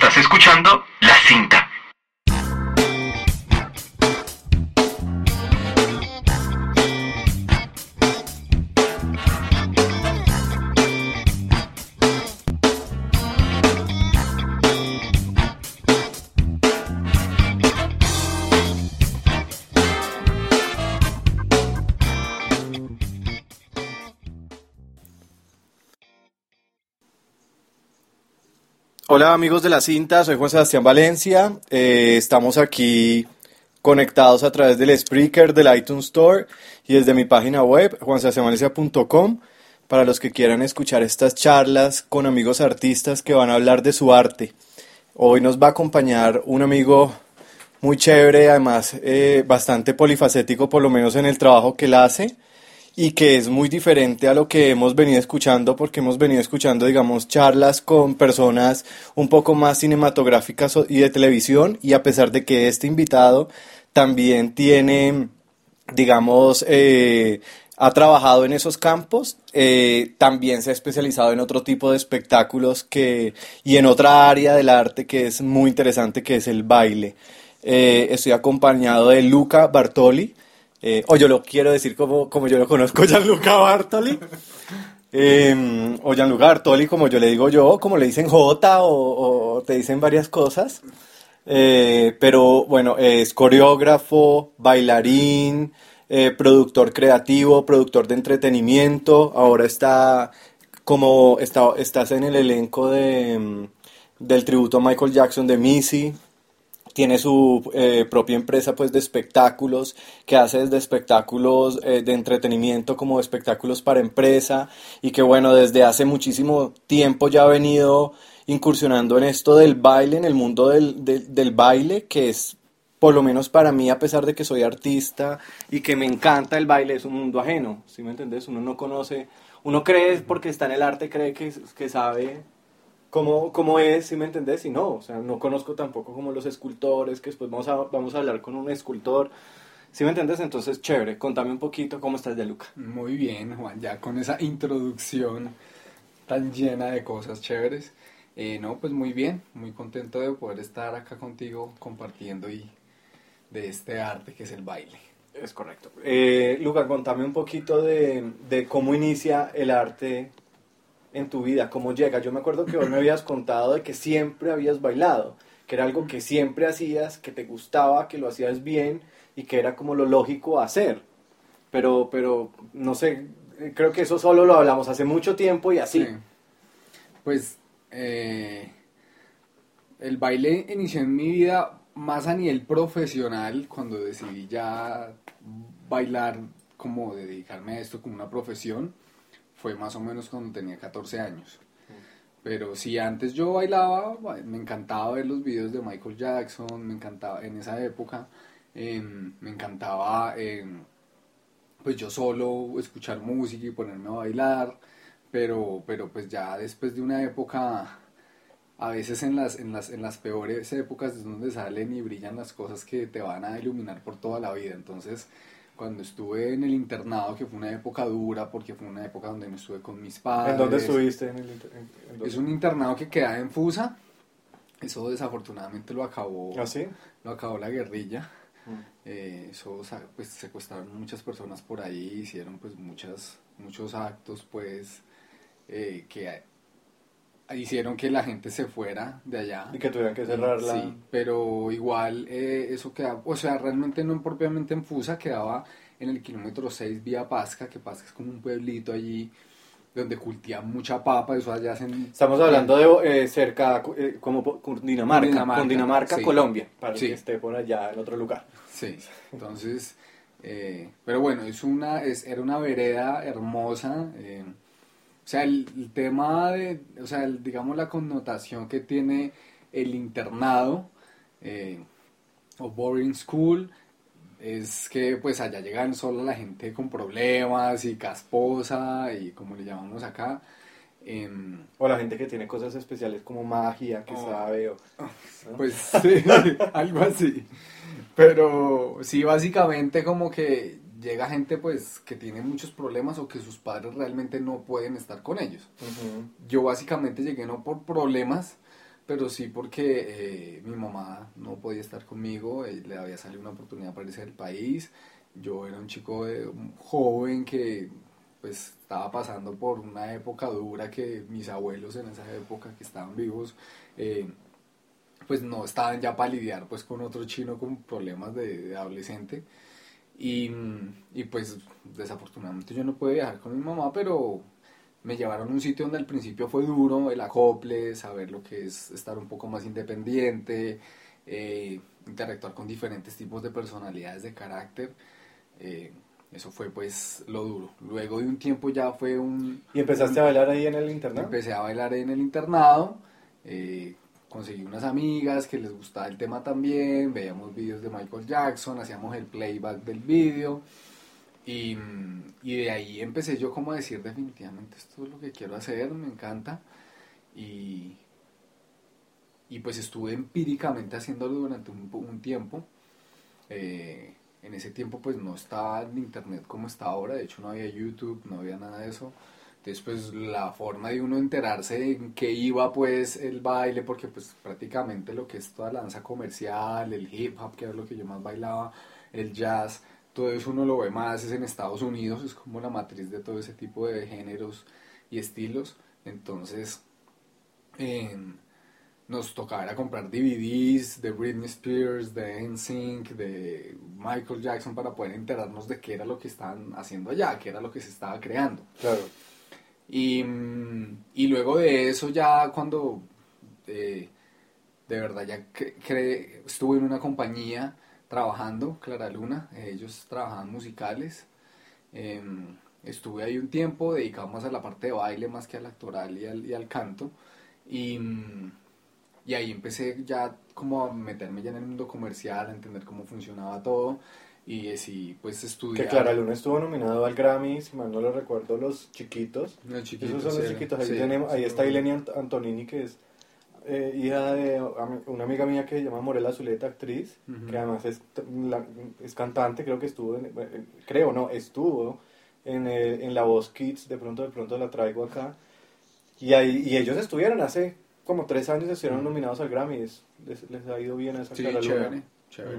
Estás escuchando La Cinta. Hola amigos de la cinta, soy Juan Sebastián Valencia. Eh, estamos aquí conectados a través del Spreaker, del iTunes Store y desde mi página web, juansebastianvalencia.com, para los que quieran escuchar estas charlas con amigos artistas que van a hablar de su arte. Hoy nos va a acompañar un amigo muy chévere, además eh, bastante polifacético, por lo menos en el trabajo que él hace y que es muy diferente a lo que hemos venido escuchando porque hemos venido escuchando digamos charlas con personas un poco más cinematográficas y de televisión y a pesar de que este invitado también tiene digamos eh, ha trabajado en esos campos, eh, también se ha especializado en otro tipo de espectáculos que, y en otra área del arte que es muy interesante, que es el baile. Eh, estoy acompañado de Luca Bartoli, eh, o yo lo quiero decir como, como yo lo conozco, Gianluca Bartoli. Eh, o Gianluca Bartoli, como yo le digo yo, como le dicen J, o, te dicen varias cosas. Eh, pero bueno, es coreógrafo, bailarín, eh, productor creativo, productor de entretenimiento. Ahora está como está, estás en el elenco de, mm, del tributo a Michael Jackson de Missy tiene su eh, propia empresa pues de espectáculos que hace desde espectáculos eh, de entretenimiento como espectáculos para empresa y que bueno desde hace muchísimo tiempo ya ha venido incursionando en esto del baile en el mundo del, del, baile que es por lo menos para mí a pesar de que soy artista y que me encanta el baile es un mundo ajeno ¿sí me entendés? uno no conoce uno cree porque está en el arte cree que, que sabe cómo, cómo es, si me entendés, y no, o sea, no conozco tampoco como los escultores, que después vamos a, vamos a hablar con un escultor, si me entendés, entonces chévere, contame un poquito cómo estás de Luca. Muy bien, Juan, ya con esa introducción tan llena de cosas chéveres. Eh, no, pues muy bien, muy contento de poder estar acá contigo compartiendo y de este arte que es el baile. Es correcto. Eh, Luca, contame un poquito de, de cómo inicia el arte en tu vida? ¿Cómo llega? Yo me acuerdo que vos me habías contado de que siempre habías bailado, que era algo que siempre hacías, que te gustaba, que lo hacías bien y que era como lo lógico hacer. Pero, pero, no sé, creo que eso solo lo hablamos hace mucho tiempo y así. Sí. Pues eh, el baile inició en mi vida más a nivel profesional cuando decidí ya bailar, como dedicarme a esto como una profesión fue más o menos cuando tenía 14 años. Pero si antes yo bailaba, me encantaba ver los videos de Michael Jackson, me encantaba en esa época, eh, me encantaba eh, pues yo solo escuchar música y ponerme a bailar, pero, pero pues ya después de una época, a veces en las, en las, en las peores épocas es donde salen y brillan las cosas que te van a iluminar por toda la vida, entonces cuando estuve en el internado, que fue una época dura, porque fue una época donde me estuve con mis padres. ¿En dónde estuviste? En el, inter- en- en dónde? Es un internado que queda en Fusa. Eso desafortunadamente lo acabó, ¿Ah, sí? lo acabó la guerrilla. Mm. Eh, eso, pues, secuestraron muchas personas por ahí, hicieron pues muchas, muchos actos pues eh, que hicieron que la gente se fuera de allá. Y que tuvieran que cerrarla. Sí, pero igual eh, eso quedaba, o sea, realmente no propiamente en Fusa, quedaba en el kilómetro 6 vía Pasca, que Pasca es como un pueblito allí donde cultivan mucha papa, eso allá hacen... Estamos hablando de eh, cerca, eh, como Cundinamarca, Cundinamarca, Cundinamarca, sí. Colombia, para Sí. que esté por allá en otro lugar. Sí, entonces, eh, pero bueno, es una, es, era una vereda hermosa, sea, el, el tema de, o sea, el- digamos la connotación que tiene el internado eh, o boarding school es que pues allá llegan solo la gente con problemas y casposa y como le llamamos acá. em, O la gente que tiene cosas especiales como magia, que Oh. sabe, o... Pues sí, algo así. Pero sí, básicamente como que llega gente pues que tiene muchos problemas o que sus padres realmente no pueden estar con ellos. Yo básicamente llegué no por problemas, pero sí porque eh, mi mamá no podía estar conmigo, eh, le había salido una oportunidad para irse del país, yo era un chico de, un joven que pues estaba pasando por una época dura que mis abuelos en esa época que estaban vivos eh, pues no estaban ya para lidiar pues con otro chino con problemas de, de adolescente y, y, pues desafortunadamente yo no pude viajar con mi mamá pero me llevaron a un sitio donde al principio fue duro el acople saber lo que es estar un poco más independiente eh, interactuar con diferentes tipos de personalidades de carácter eh, eso fue pues lo duro. Luego de un tiempo ya fue un... ¿Y empezaste a bailar ahí en el internado? Empecé a bailar en el internado, eh, conseguí unas amigas que les gustaba el tema también, veíamos videos de Michael Jackson, hacíamos el playback del video y, y de ahí empecé yo como a decir definitivamente esto es lo que quiero hacer, me encanta y, y pues estuve empíricamente haciéndolo durante un, un tiempo. Eh, en ese tiempo pues no estaba en internet como está ahora, de hecho no había YouTube, no había nada de eso. Entonces pues la forma de uno enterarse en qué iba pues el baile, porque pues prácticamente lo que es toda la danza comercial, el hip hop, que era lo que yo más bailaba, el jazz, todo eso uno lo ve más es en Estados Unidos, es como la matriz de todo ese tipo de géneros y estilos. Entonces, nos tocaba comprar DVDs de Britney Spears, de NSYNC, de Michael Jackson para poder enterarnos de qué era lo que estaban haciendo allá, qué era lo que se estaba creando. Claro. Y, y luego de eso ya cuando eh, de verdad ya cre estuve en una compañía trabajando, Clara Luna, ellos trabajaban musicales. Eh, estuve ahí un tiempo dedicado más a la parte de baile más que al actoral y al, y al canto. Y, y ahí empecé ya como a meterme ya en el mundo comercial, a entender cómo funcionaba todo y decidí pues estudiar. Que Clara Luna estuvo nominado al Grammy, si mal no lo recuerdo, los chiquitos. Los chiquitos Esos son los chiquitos. Ahí, sí, tenemos, ahí está. Ilenia Ant- Antonini, que es eh, hija de una amiga mía que se llama Morela Zuleta, actriz, que además es, la- es cantante, creo que estuvo, en- eh, creo, no, estuvo en, eh, en La Voz Kids, de pronto, de pronto la traigo acá. Y, ahí, y ellos estuvieron hace como tres años, estuvieron nominados al Grammy, es- les, les ha ido bien a esa Sí, Clara Luna. chévere, chévere.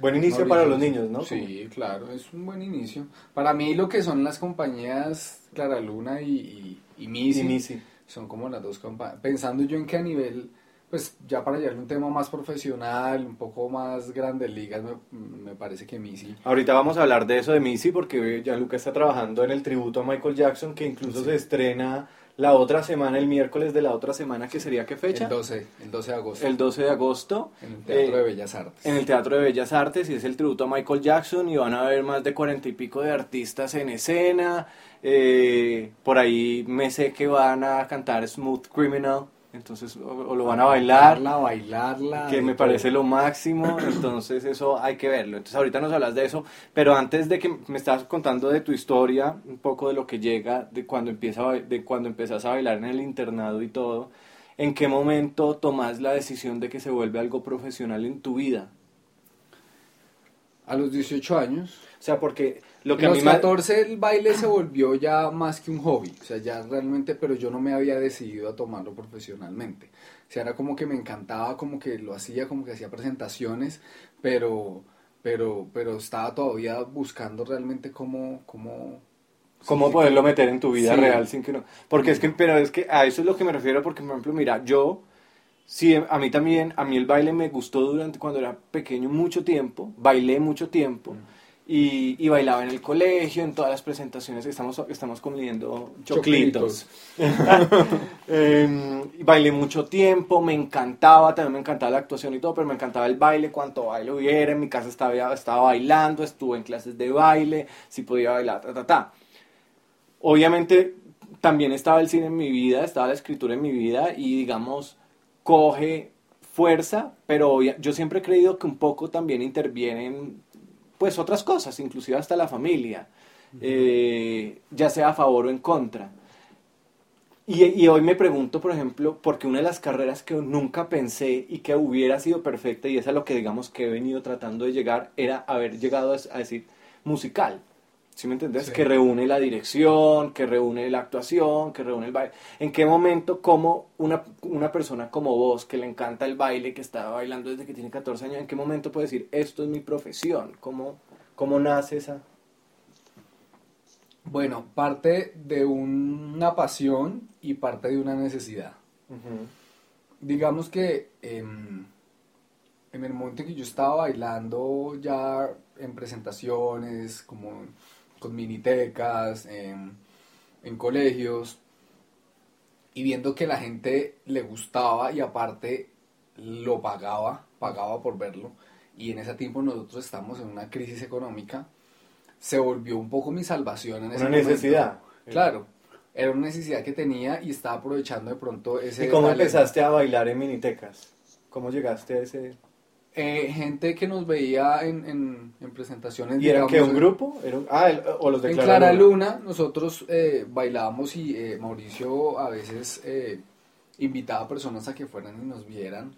Buen inicio para los niños, ¿no? Sí, claro, es un buen inicio. Para mí lo que son las compañías Clara Luna y, y, son como las dos compañías. Pensando yo en que a nivel, pues ya para llevarle un tema más profesional, un poco más grande ligas, me, me parece que Missy. Ahorita vamos a hablar de eso de Missy porque ya Luca está trabajando en el tributo a Michael Jackson que incluso se estrena la otra semana, el miércoles de la otra semana, que sería qué fecha? El 12, el 12 de agosto. El 12 de agosto. en el Teatro Eh, de Bellas Artes. En el Teatro de Bellas Artes y es el tributo a Michael Jackson y van a haber más de cuarenta y pico de artistas en escena. Eh, por ahí me sé que van a cantar Smooth Criminal, entonces o, o lo van a bailar. Bailarla, bailarla. que me todo. parece lo máximo, entonces eso hay que verlo. Entonces ahorita nos hablas de eso, pero antes de que me estabas contando de tu historia, un poco de lo que llega, de cuando empieza de cuando empiezas a bailar en el internado y todo, ¿en qué momento tomas la decisión de que se vuelve algo profesional en tu vida? A los 18 años. O sea, porque lo que a a los mí me 14 el baile se volvió ya más que un hobby, o sea, ya realmente, pero yo no me había decidido a tomarlo profesionalmente. O sea, era como que me encantaba, como que lo hacía, como que hacía presentaciones, pero, pero, pero estaba todavía buscando realmente cómo, cómo, cómo sí, poderlo meter en tu vida Sí. real sin que no porque es que pero es que a eso es lo que me refiero porque por ejemplo mira yo sí a mí también a mí el baile me gustó durante cuando era pequeño mucho tiempo bailé mucho tiempo y, y bailaba en el colegio en todas las presentaciones estamos estamos comiendo choclitos, y bailé mucho tiempo, me encantaba, también me encantaba la actuación y todo, pero me encantaba el baile, cuanto baile hubiera, en mi casa estaba, estaba bailando, estuve en clases de baile, si podía bailar, ta, ta, ta. Obviamente también estaba el cine en mi vida, estaba la escritura en mi vida y digamos, coge fuerza, pero yo siempre he creído que un poco también intervienen pues otras cosas, inclusive hasta la familia, eh, ya sea a favor o en contra. Y, y hoy me pregunto, por ejemplo, porque una de las carreras que nunca pensé y que hubiera sido perfecta, y es a lo que digamos que he venido tratando de llegar, era haber llegado a, a decir musical. ¿Sí me entendés? Sí. Que reúne la dirección, que reúne la actuación, que reúne el baile. ¿En qué momento, como una, una persona como vos, que le encanta el baile, que está bailando desde que tiene 14 años, en qué momento puede decir, esto es mi profesión? ¿Cómo, cómo nace esa...? Bueno, parte de una pasión y parte de una necesidad. Digamos que em, en el momento en que yo estaba bailando ya en presentaciones, como con minitecas, en, en colegios, y viendo que la gente le gustaba y aparte lo pagaba, pagaba por verlo, y en ese tiempo nosotros estamos en una crisis económica, se volvió un poco mi salvación en ese Una momento. necesidad. Claro, era una necesidad que tenía y estaba aprovechando de pronto ese... ¿Y cómo talento. empezaste a bailar en minitecas? ¿Cómo llegaste a ese...? Eh, gente que nos veía en, en, en presentaciones. ¿Y digamos, qué, un grupo? ¿Era un- Ah, el- o los de En Clara Clara Luna. Luna nosotros eh, bailábamos y eh, Mauricio a veces eh, invitaba a personas a que fueran y nos vieran.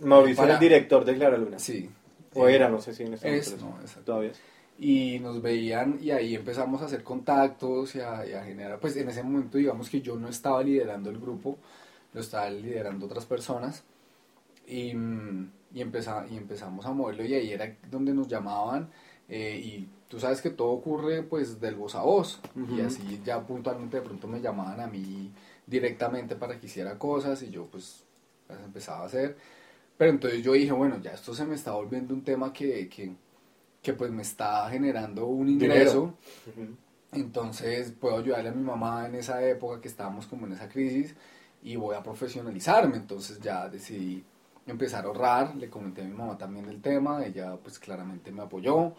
Mauricio Para- era el director de Clara Luna. Sí. O Eh, era, no sé si en este es, no, todavía es. y nos veían y ahí empezamos a hacer contactos y a, y a generar, pues en ese momento digamos que yo no estaba liderando el grupo, lo estaba liderando otras personas y, mm, y, empeza- y empezamos a moverlo y ahí era donde nos llamaban eh, y tú sabes que todo ocurre pues del voz a voz y así ya puntualmente de pronto me llamaban a mí directamente para que hiciera cosas y yo pues las empezaba a hacer. Pero entonces yo dije, bueno, ya esto se me está volviendo un tema que, que, que pues me está generando un ingreso. Entonces puedo ayudarle a mi mamá en esa época que estábamos como en esa crisis y voy a profesionalizarme. Entonces ya decidí empezar a ahorrar, le comenté a mi mamá también del tema, ella pues claramente me apoyó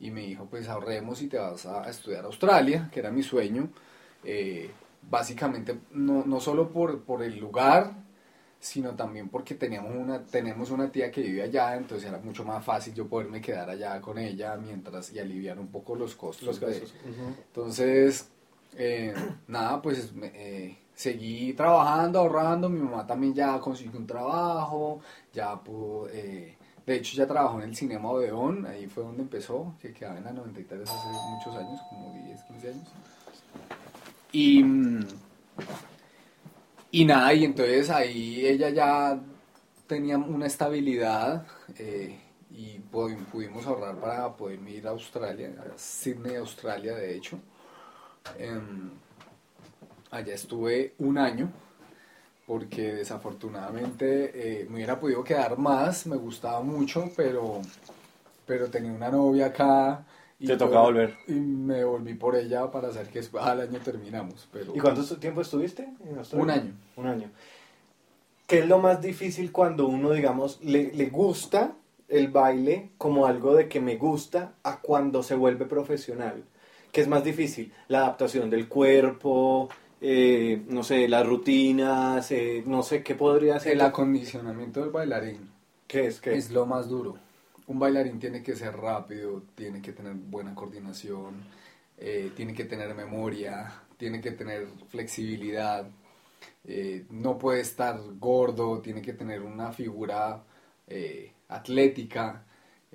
y me dijo pues ahorremos y te vas a estudiar a Australia, que era mi sueño. Eh, básicamente no, no solo por, por el lugar, sino también porque teníamos una, tenemos una tía que vive allá, entonces era mucho más fácil yo poderme quedar allá con ella mientras y aliviar un poco los costos. Los de- entonces, eh, nada, pues eh, seguí trabajando, ahorrando. Mi mamá también ya consiguió un trabajo, ya pudo. eh, de hecho, ya trabajó en el Cinema Odeón, ahí fue donde empezó, que quedaba en la 93 hace muchos años, como 10, 15 años. Y, mm, y nada, y entonces ahí ella ya tenía una estabilidad eh, y pu- pudimos ahorrar para poder ir a Australia, a Sydney, Australia, de hecho. Em, allá estuve un año porque desafortunadamente eh, me hubiera podido quedar más, me gustaba mucho, pero, pero tenía una novia acá. Te pues, tocaba volver. Y me volví por ella para hacer que al año terminamos. Pero ¿Y cuánto tiempo estuviste en? Un año. Un año. ¿Qué es lo más difícil cuando uno, digamos, le, le gusta el baile como algo de que me gusta a cuando se vuelve profesional? ¿Qué es más difícil? La adaptación del cuerpo, eh, no sé, las rutinas, eh, no sé, ¿qué podría ser? el acondicionamiento del bailarín ¿Qué es? ¿Qué es lo más duro. Un bailarín tiene que ser rápido, tiene que tener buena coordinación, eh, tiene que tener memoria, tiene que tener flexibilidad, eh, no puede estar gordo, tiene que tener una figura eh, atlética.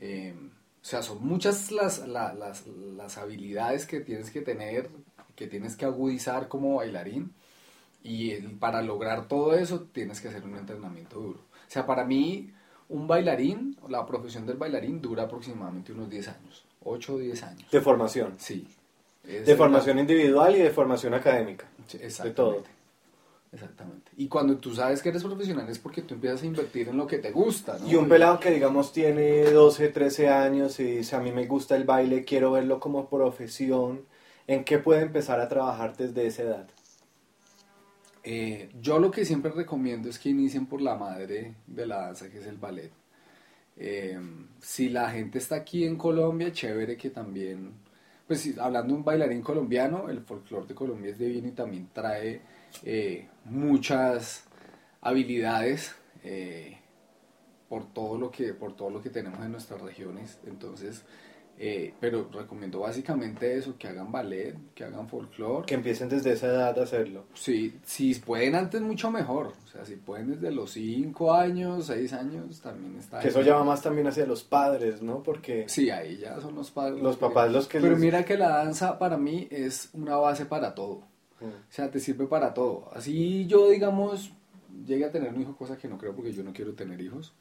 o sea, son muchas las, la- las, las habilidades que tienes que tener, que tienes que agudizar como bailarín. Y para lograr todo eso tienes que hacer un entrenamiento duro. O sea, para mí, un bailarín, la profesión del bailarín dura aproximadamente unos 10 años, 8 o 10 años. De formación. Sí. Es De formación individual y de formación académica. Sí, De todo. Exactamente. Y cuando tú sabes que eres profesional es porque tú empiezas a invertir en lo que te gusta, ¿no? Y un pelado que digamos tiene 12, 13 años y dice a mí me gusta el baile, quiero verlo como profesión, ¿en qué puede empezar a trabajar desde esa edad? Eh, yo lo que siempre recomiendo es que inicien por la madre de la danza, que es el ballet. Eh, si la gente está aquí en Colombia, chévere que también, pues hablando de un bailarín colombiano, el folclore de Colombia es divino y también trae eh, muchas habilidades por todo lo que por todo lo que tenemos en nuestras regiones. Entonces, Eh, pero recomiendo básicamente eso, que hagan ballet, que hagan folclore. Que empiecen desde esa edad a hacerlo. Sí, si pueden antes mucho mejor. O sea, si pueden desde los 5 años, 6 años, también está Que eso bien. llama más también hacia los padres, ¿no? Porque Sí, ahí ya son los padres. Los papás los que Pero les- mira que la danza para mí es una base para todo. Mm. O sea, te sirve para todo. Así yo, digamos, llegue a tener un hijo, cosa que no creo porque yo no quiero tener hijos.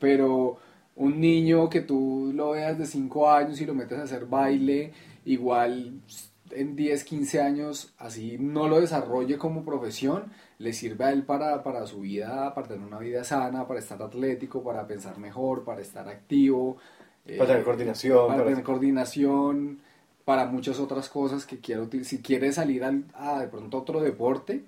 Pero un niño que tú lo veas de 5 años y lo metes a hacer baile, igual en 10, 15 años, así no lo desarrolle como profesión, le sirve a él para, para su vida, para tener una vida sana, para estar atlético, para pensar mejor, para estar activo. Para tener eh, coordinación, Para para- tener coordinación, para muchas otras cosas que quiero Si quieres salir al- a de pronto otro deporte,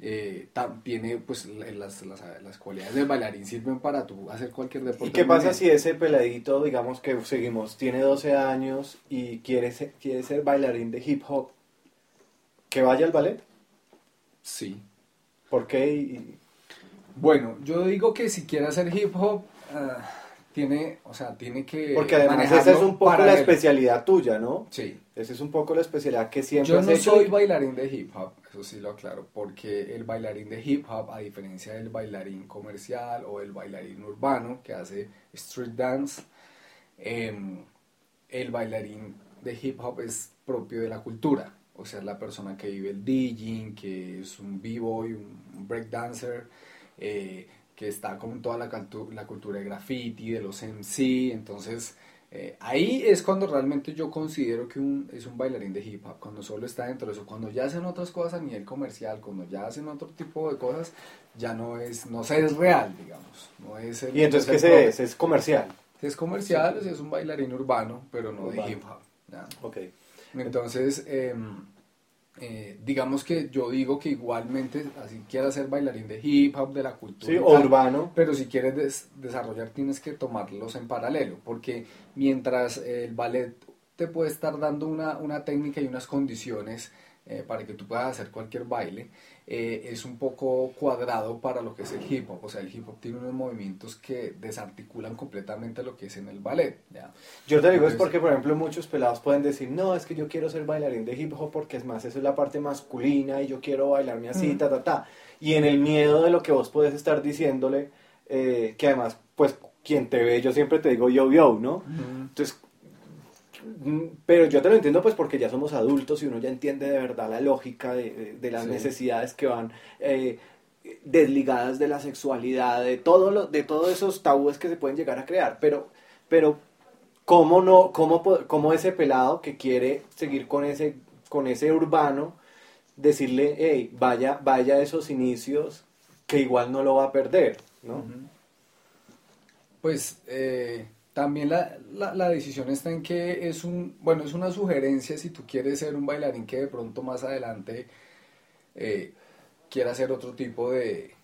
eh, tam- tiene pues la- las, las, las cualidades del bailarín sirven para tú hacer cualquier deporte. ¿Y qué pasa si ese peladito, digamos que seguimos, tiene 12 años y quiere ser, quiere ser bailarín de hip hop? ¿Que vaya al ballet? Sí. ¿Por qué? Y- Bueno, yo digo que si quiere hacer hip hop, ah, tiene, o sea, tiene que Porque además esa es un poco la paralelo. especialidad tuya, ¿no? Sí. Esa es un poco la especialidad que siempre Yo has no hecho. soy bailarín de hip hop, eso sí lo aclaro, porque el bailarín de hip hop, a diferencia del bailarín comercial o el bailarín urbano que hace street dance, em, el bailarín de hip hop es propio de la cultura. O sea, es la persona que vive el DJing, que es un b-boy, un breakdancer, eh, que está con toda la, la cultura de graffiti, de los MC. Entonces, eh, ahí es cuando realmente yo considero que un, es un bailarín de hip hop, cuando solo está dentro de eso. Cuando ya hacen otras cosas a nivel comercial, cuando ya hacen otro tipo de cosas, ya no es, no se es real, digamos. No es el- ¿Y entonces qué se es? Es comercial. Es comercial, sea, es un bailarín urbano, pero no Urbano. de hip hop. ¿ya? Ok. Entonces, em, eh, digamos que yo digo que igualmente, así quieras ser bailarín de hip hop, de la cultura, Sí, tal, urbano. pero si quieres des- desarrollar tienes que tomarlos en paralelo, porque mientras el ballet te puede estar dando una, una técnica y unas condiciones eh, para que tú puedas hacer cualquier baile, eh, es un poco cuadrado para lo que es el hip hop. O sea, el hip hop tiene unos movimientos que desarticulan completamente lo que es en el ballet. ¿ya? Yo te digo es Entonces- porque, por ejemplo, muchos pelados pueden decir, no, es que yo quiero ser bailarín de hip hop porque es más, eso es la parte masculina y yo quiero bailarme así, Ujú. ta, ta, ta. Y en el miedo de lo que vos puedes estar diciéndole, eh, que además, pues, quien te ve, yo siempre te digo yo, yo, ¿no? Entonces, mm, pero yo te lo entiendo pues porque ya somos adultos y uno ya entiende de verdad la lógica de, de- de las Sí. necesidades que van eh, desligadas de la sexualidad, de todo lo, de todos esos tabúes que se pueden llegar a crear. Pero, pero ¿cómo no, cómo, cómo ese pelado que quiere seguir con ese, con ese urbano, decirle, hey, vaya, vaya a esos inicios que igual no lo va a perder, ¿no? Pues eh, también la, la, decisión está en que es un, bueno, es una sugerencia si tú quieres ser un bailarín que de pronto más adelante eh, quiera hacer otro tipo de,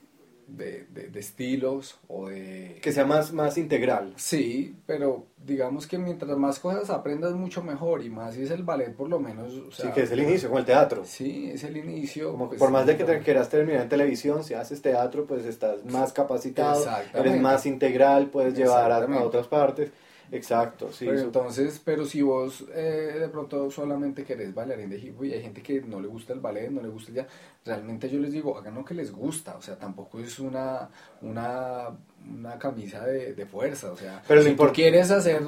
de, de- de estilos o de... Que sea más, más integral. Sí, pero digamos que mientras más cosas aprendas mucho mejor y más si es el ballet por lo menos... o Sí, que es el inicio, como el teatro. Sí, es el inicio. Como pues, por más de que te quieras terminar en televisión, si haces teatro, pues estás más capacitado, eres más integral, puedes llevar a, a otras partes. Exacto, sí. Pero entonces, pero si vos eh, de pronto solamente querés bailarín de hip hop y hay gente que no le gusta el ballet, no le gusta el jazz, realmente yo les digo, hagan lo que les gusta, o sea, tampoco es una, una, una camisa de, de fuerza, o sea, Pero si tú quieres hacer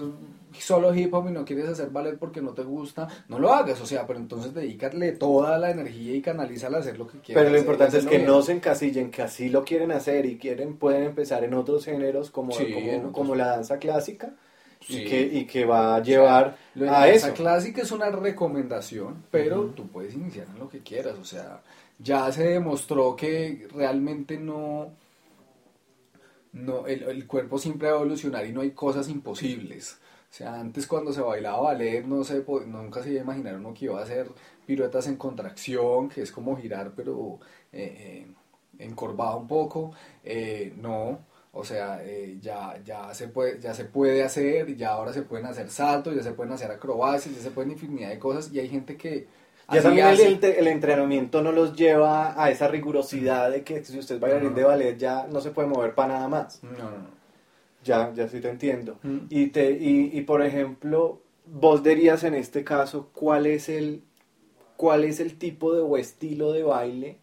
solo hip hop y no quieres hacer ballet porque no te gusta, no lo hagas, o sea, pero entonces dedícale toda la energía y canalízala a hacer lo que quieras. Pero lo importante es que bien. no se encasillen, que así lo quieren hacer y quieren pueden empezar en otros géneros como, Sí, como la danza clásica Sí. y, que, y que va a llevar Lo de a la eso. danza clásica es una recomendación, pero tú puedes iniciar en lo que quieras. O sea, ya se demostró que realmente no. no el, el cuerpo siempre va a evolucionar y no hay cosas imposibles. O sea, antes cuando se bailaba ballet, no se, nunca se iba a imaginar uno que iba a hacer piruetas en contracción, que es como girar, pero eh, eh, encorvado un poco. Eh, no. O sea, eh, ya, ya, se puede, ya se puede hacer, ya ahora se pueden hacer saltos, ya se pueden hacer acrobacias, ya se pueden infinidad de cosas y hay gente que... Ya también el, entrenamiento no los lleva a esa rigurosidad de que si usted es bailarín de ballet ya no se puede mover para nada más. No, no, no. Ya, ya sí te entiendo. Mm. Y, te, y, y por ejemplo, vos dirías en este caso cuál es el cuál es el tipo de o estilo de baile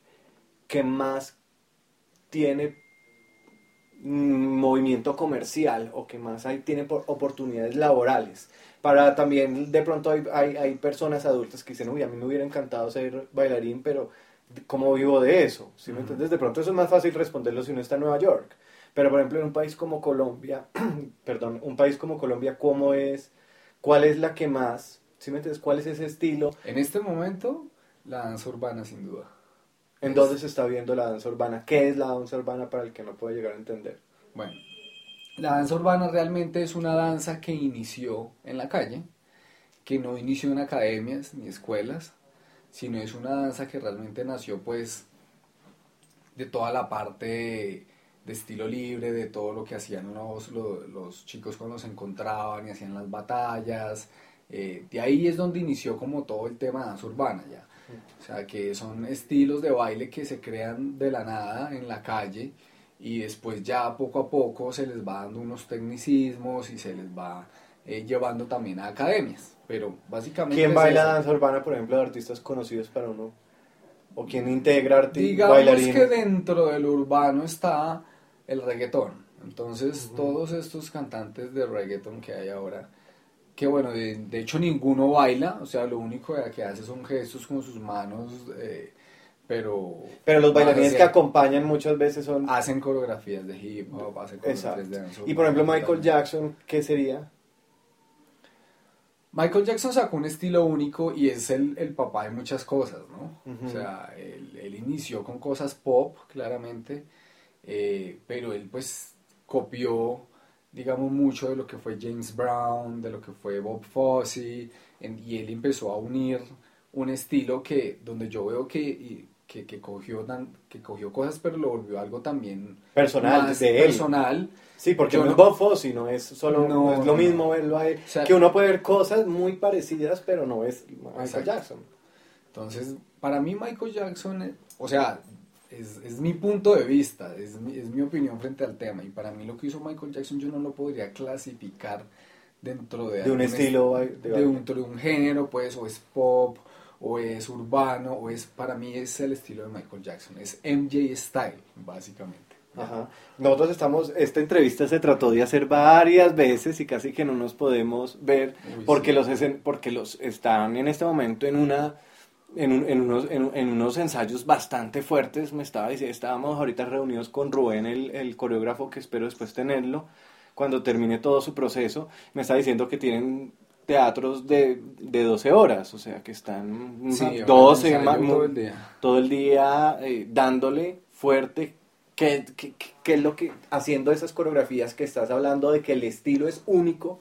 que más tiene movimiento comercial o que más hay, tiene por- oportunidades laborales. Para también, de pronto hay, hay, hay personas adultas que dicen, uy, a mí me hubiera encantado ser bailarín, pero ¿cómo vivo de eso? ¿Sí me entiendes? De pronto eso es más fácil responderlo si uno está en Nueva York. Pero, por ejemplo, en un país como Colombia, perdón, un país como Colombia, ¿cómo es? ¿Cuál es la que más? ¿Sí me entiendes? ¿Cuál es ese estilo? En este momento, la danza urbana, sin duda. ¿En dónde se está viendo la danza urbana? ¿Qué es la danza urbana para el que no puede llegar a entender? Bueno, la danza urbana realmente es una danza que inició en la calle, que no inició en academias ni escuelas, sino es una danza que realmente nació pues de toda la parte de estilo libre, de todo lo que hacían los, los, los chicos cuando se encontraban y hacían las batallas. eh, de ahí es donde inició como todo el tema de danza urbana ya. O sea, que son estilos de baile que se crean de la nada en la calle y después ya poco a poco se les va dando unos tecnicismos y se les va eh, llevando también a academias. Pero básicamente... ¿Quién es baila eso. danza urbana, por ejemplo, de artistas conocidos para uno? ¿O quién integra arti- Digamos bailarines? que dentro del urbano está el reggaetón. Entonces, todos estos cantantes de reggaetón que hay ahora, que bueno, de, de hecho ninguno baila, o sea, lo único que hace son gestos con sus manos, eh, pero... Pero los bailarines que acompañan muchas veces son... Hacen coreografías de hip hop, hacen coreografías de danza Y por ejemplo, Michael. Jackson, ¿qué sería? Michael Jackson sacó un estilo único y es el, el papá de muchas cosas, ¿no? O sea, él, él inició con cosas pop, claramente, eh, pero él pues copió, digamos, mucho de lo que fue James Brown, de lo que fue Bob Fosse, en- y él empezó a unir un estilo que, donde yo veo que, y- que, que cogió, tan- que cogió cosas, pero lo volvió algo también Personal, más de él. personal. Sí, porque Yo no es Bob Fosse, no es solo No, no es lo mismo verlo a él. O sea- que uno puede ver cosas muy parecidas, pero no es Michael Exacto. Jackson. Entonces, para mí Michael Jackson, eh, o sea, es, es mi punto de vista, es mi, es mi opinión frente al tema. Y para mí lo que hizo Michael Jackson yo no lo podría clasificar dentro de, De un estilo est- de de, un, de un género, pues, o es pop, o es urbano, o es, para mí es el estilo de Michael Jackson, es MJ Style, básicamente. Ajá. Nosotros estamos, esta entrevista se trató de hacer varias veces y casi que no nos podemos ver Uy, porque sí. los porque los están en este momento en una en, un- en unos en, en unos ensayos bastante fuertes. Me estaba diciendo, estábamos ahorita reunidos con Rubén, el, el coreógrafo que espero después tenerlo cuando termine todo su proceso. Me está diciendo que tienen teatros de, de 12 horas, o sea que están Sí, unas ahora 12 ensayo ma- todo el día. todo el día eh, dándole fuerte. ¿Qué, qué, qué- qué es lo que, haciendo esas coreografías que estás hablando de que el estilo es único,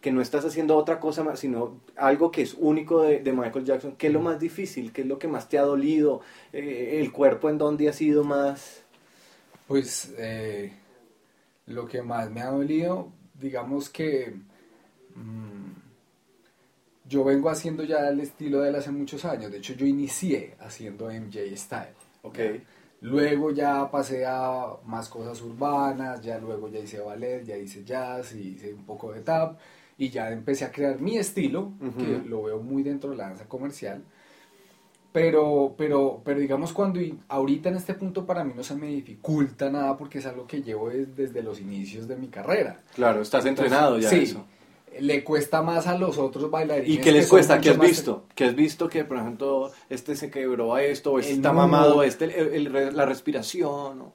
que no estás haciendo otra cosa más, sino algo que es único de, de Michael Jackson? ¿Qué es lo más difícil? ¿Qué es lo que más te ha dolido? Eh, ¿El cuerpo en donde ha sido más...? Pues eh, lo que más me ha dolido, digamos que mm, yo vengo haciendo ya el estilo de él hace muchos años. De hecho, yo inicié haciendo MJ Style. Luego ya pasé a más cosas urbanas, ya luego ya hice ballet, ya hice jazz y hice un poco de tap y ya empecé a crear mi estilo, Ujú. que lo veo muy dentro de la danza comercial. Pero, pero, pero digamos cuando ahorita en este punto para mí no se me dificulta nada porque es algo que llevo des- desde los inicios de mi carrera. Claro, estás Entonces, entrenado ya sí, eso. Le cuesta más a los otros bailarines. ¿Y qué les cuesta? ¿Qué has visto? ¿Qué has visto que, por ejemplo, este se quebró a esto, o este El está nudo. mamado, este, el- el la respiración? o-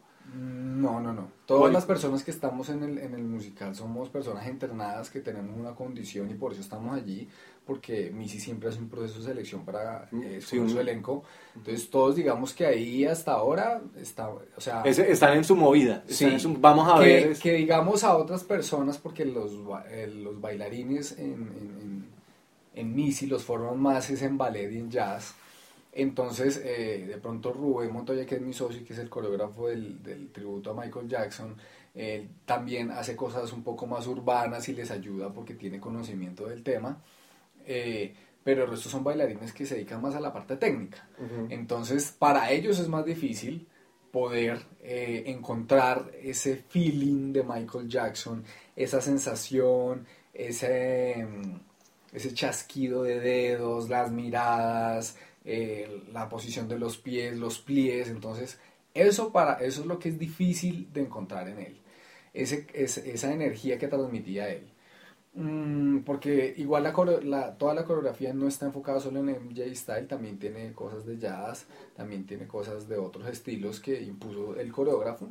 No, no, no. Todas las personas que estamos en el, en el musical somos personas entrenadas que tenemos una condición y por eso estamos allí, porque Missy siempre hace un proceso de selección para Mm, eh, sí, escoger su elenco. Entonces todos digamos que ahí hasta ahora está, o sea, están en su movida. Sí, en su- vamos a que, ver. es- que digamos a otras personas, porque los, eh, los bailarines en, en, en, en Missy los forman más es en ballet y en jazz. Entonces, eh, de pronto Rubén Montoya, que es mi socio y que es el coreógrafo del, del tributo a Michael Jackson, él también hace cosas un poco más urbanas y les ayuda porque tiene conocimiento del tema. Eh, pero el resto son bailarines que se dedican más a la parte técnica. Entonces, para ellos es más difícil poder eh, encontrar ese feeling de Michael Jackson, esa sensación, ese, mm, ese chasquido de dedos, las miradas, eh, la posición de los pies, los plies, entonces eso, para, eso es lo que es difícil de encontrar en él, esa energía que transmitía él. Mm, porque igual la, toda la coreografía no está enfocada solo en MJ Style, también tiene cosas de jazz, también tiene cosas de otros estilos que impuso el coreógrafo,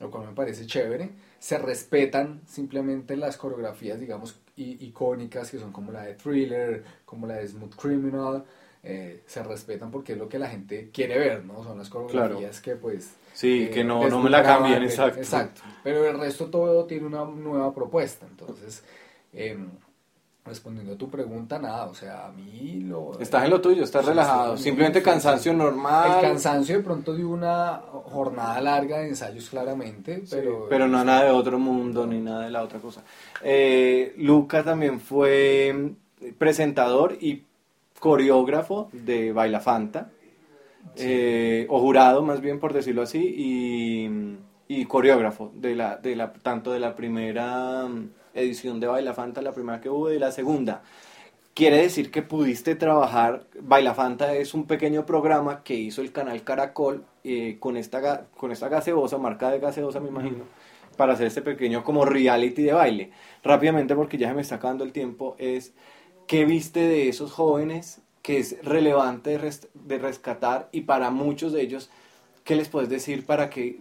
lo cual me parece chévere. Se respetan simplemente las coreografías, digamos, icónicas que son como la de Thriller, como la de Smooth Criminal, eh, se respetan porque es lo que la gente quiere ver, ¿no? Son las coreografías que pues... Sí, eh, que no, no me la cambien, exacto. Exacto, pero el resto todo tiene una nueva propuesta, entonces... Em, respondiendo a tu pregunta, nada, o sea, a mí lo... Estás en lo tuyo, estás relajado, simplemente cansancio normal. El cansancio de pronto de una jornada larga de ensayos claramente, pero... pero no nada de otro mundo ni nada de la otra cosa. Eh, Luca también fue presentador y coreógrafo de Baila Fanta, eh, o jurado más bien por decirlo así, y, y coreógrafo de la, de la, tanto de la primera edición de Baila Fanta, la primera que hubo, y la segunda. Quiere decir que pudiste trabajar, Baila Fanta es un pequeño programa que hizo el canal Caracol eh, con, esta, con esta gaseosa, marca de gaseosa me imagino, para hacer este pequeño como reality de baile. Rápidamente, porque ya se me está acabando el tiempo, es ¿qué viste de esos jóvenes que es relevante de, rescatar y para muchos de ellos, ¿qué les puedes decir para que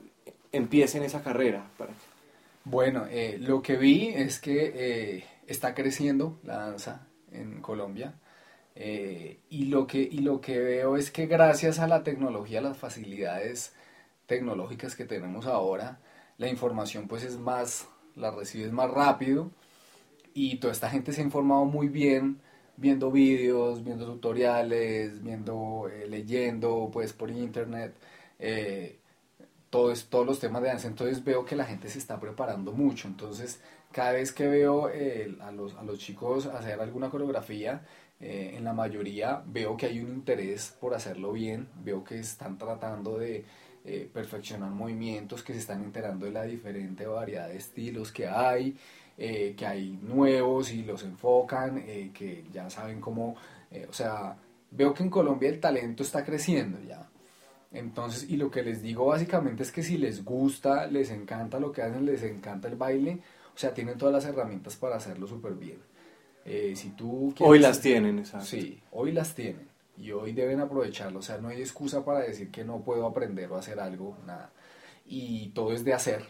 empiecen esa carrera? Bueno, eh, lo que vi es que eh, está creciendo la danza en Colombia. Eh, y, lo que, y lo que veo es que gracias a la tecnología, las facilidades tecnológicas que tenemos ahora, la información pues es más, la recibes más rápido y toda esta gente se ha informado muy bien viendo vídeos, viendo tutoriales, viendo, leyendo pues por internet todos los temas de danza, entonces veo que la gente se está preparando mucho, entonces cada vez que veo eh, a, los, a los chicos hacer alguna coreografía, eh, en la mayoría veo que hay un interés por hacerlo bien, veo que están tratando de eh, perfeccionar movimientos, que se están enterando de la diferente variedad de estilos que hay, que hay nuevos y los enfocan, que ya saben cómo, o sea, veo que en Colombia el talento está creciendo ya. Entonces, y lo que les digo básicamente es que si les gusta, les encanta lo que hacen, les encanta el baile, o sea, tienen todas las herramientas para hacerlo súper bien. Eh, si tú hoy las tienen, exacto. Sí, hoy las tienen y hoy deben aprovecharlo, o sea, no hay excusa para decir que no puedo aprender o hacer algo, nada. Y todo es de hacer,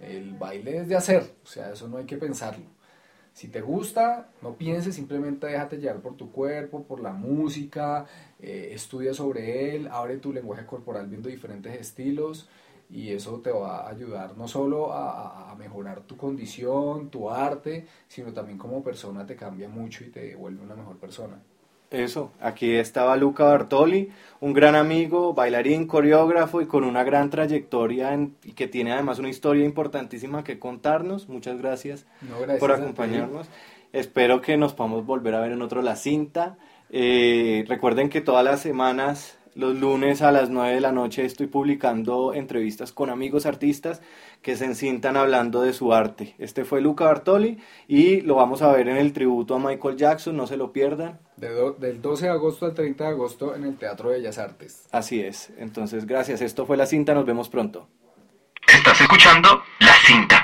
el baile es de hacer, o sea, eso no hay que pensarlo. Si te gusta, no pienses, simplemente déjate llevar por tu cuerpo, por la música, eh, estudia sobre él, abre tu lenguaje corporal viendo diferentes estilos y eso te va a ayudar no solo a, mejorar tu condición, tu arte, sino también como persona te cambia mucho y te vuelve una mejor persona. Eso, aquí estaba Luca Bartoli, un gran amigo, bailarín, coreógrafo y con una gran trayectoria y que tiene además una historia importantísima que contarnos. Muchas gracias, por acompañarnos. Espero que nos podamos volver a ver en otro La Cinta. Eh, recuerden que todas las semanas los lunes a las 9 de la noche estoy publicando entrevistas con amigos artistas que se encintan hablando de su arte. Este fue Luca Bartoli y lo vamos a ver en el tributo a Michael Jackson, no se lo pierdan. del 12 de agosto al 30 de agosto en el Teatro de Bellas Artes. Así es. Entonces, gracias. Esto fue La Cinta, nos vemos pronto. Estás escuchando La Cinta.